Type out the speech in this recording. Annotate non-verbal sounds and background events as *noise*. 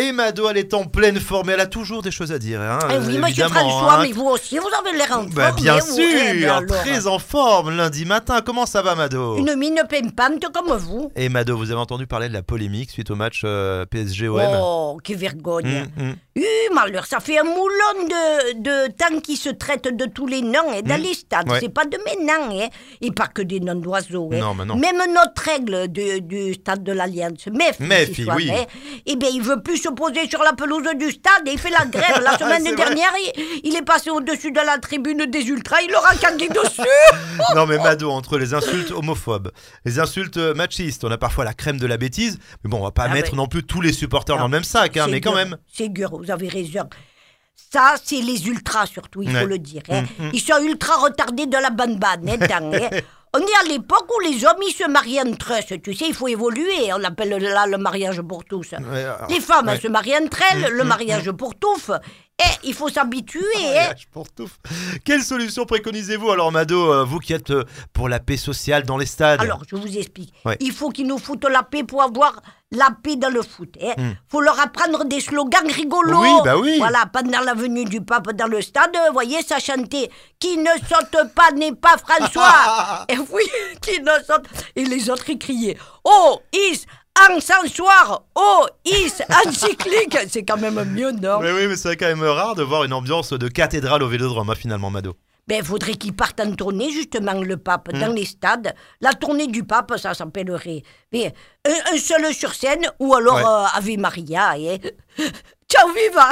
Et Mado, elle est en pleine forme, elle a toujours des choses à dire. Hein, Eh oui, monsieur François, hein. mais vous aussi, vous avez l'air en Bah, forme, bien eh bien sûr, très en forme lundi matin. Comment ça va, Mado? Une mine pimpante comme vous. Et Mado, vous avez entendu parler de la polémique suite au match euh, PSG-OM Oh, quelle vergogne. Hum, hum. Hum, alors, ça fait un moulon de, de temps qui se traite de tous les noms hein, dans Hum, les stades. ouais. C'est pas de mes noms, hein, et pas que des noms d'oiseaux. hein. Non, mais non. Même notre règle de- du stade de l'Alliance, ce soir, oui. eh bien, il veut plus se poser sur la pelouse du stade et il fait la grève. La *laughs* semaine dernière, il, il est passé au-dessus de la tribune des ultras, il leur a cagné dessus. *laughs* Non mais Mado, entre les insultes homophobes, les insultes euh, machistes, on a parfois la crème de la bêtise, mais bon, on va pas Ah mettre ouais. non plus tous les supporters Non, dans le même sac, hein, mais quand même. C'est dur, vous avez raison. Ça, c'est les ultras surtout, il Ouais. faut le dire. hein. Mm, mm. Ils sont ultra retardés de la bande-bande. hein, tant, hein. *laughs* On est à l'époque où les hommes, ils se mariaient entre eux. Tu sais, il faut évoluer. On appelle là le mariage pour tous. Ouais, alors, Les femmes ouais. elles se marient entre elles, Mm, le mm, mariage pour tous. Et il faut s'habituer. pour tout. Quelle solution préconisez-vous alors Mado, euh, vous qui êtes euh, pour la paix sociale dans les stades? Alors, je vous explique. Ouais. Il faut qu'ils nous foutent la paix pour avoir la paix dans le foot. Il Hmm. faut leur apprendre des slogans rigolos. Oui, bah oui. Voilà, pendant la venue du pape dans le stade, vous voyez, ça chantait « Qui ne saute pas n'est pas François !» *laughs* Et oui, *laughs* qui ne saute... Et les autres, ils criaient « Oh, is encensoir Oh, is encyclique *laughs* !» C'est quand même mieux, non Mais oui, mais c'est quand même rare de voir une ambiance de cathédrale au Vélodrome, hein, finalement, Mado. Ben, faudrait qu'il parte en tournée, justement, le pape, Hmm. dans les stades. La tournée du pape, ça s'appellerait mais, un, un seul sur scène, ou alors Ouais. euh, Ave Maria. hein. *laughs* Ciao, viva